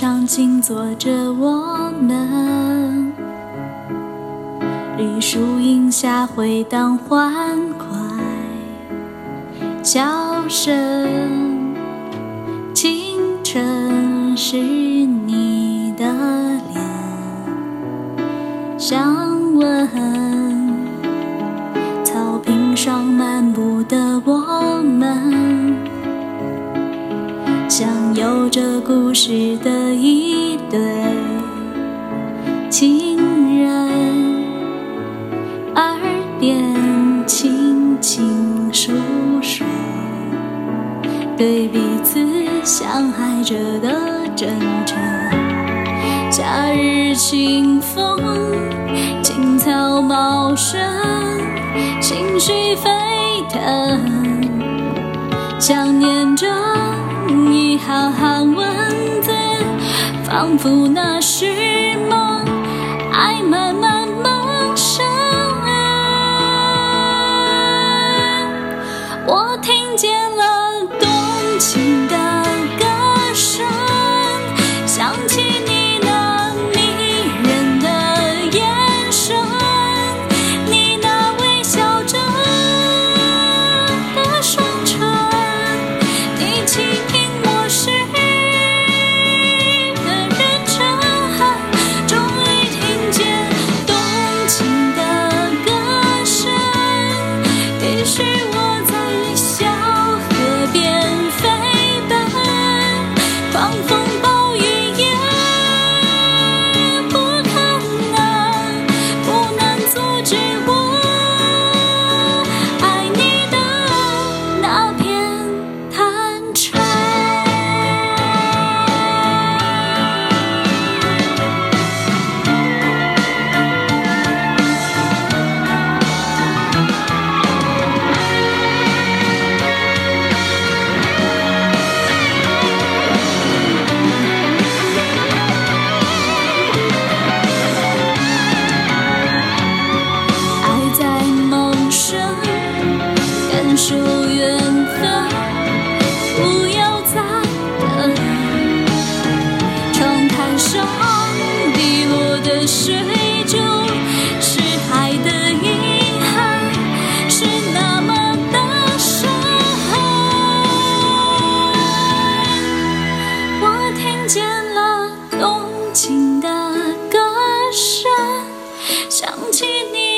上静坐着我们。绿树荫下回荡欢快笑声，清晨是你的脸，想问草坪上有着故事的一对情人。耳边轻轻诉说，对彼此相爱着的真诚。夏日清风，青草茂盛，情绪沸腾，想念着一行行文字，仿佛那是梦，爱慢慢萌生。我听见了动情的 she 像滴落的水珠，是海的遗憾，是那么的深。我听见了动情的歌声，想起你。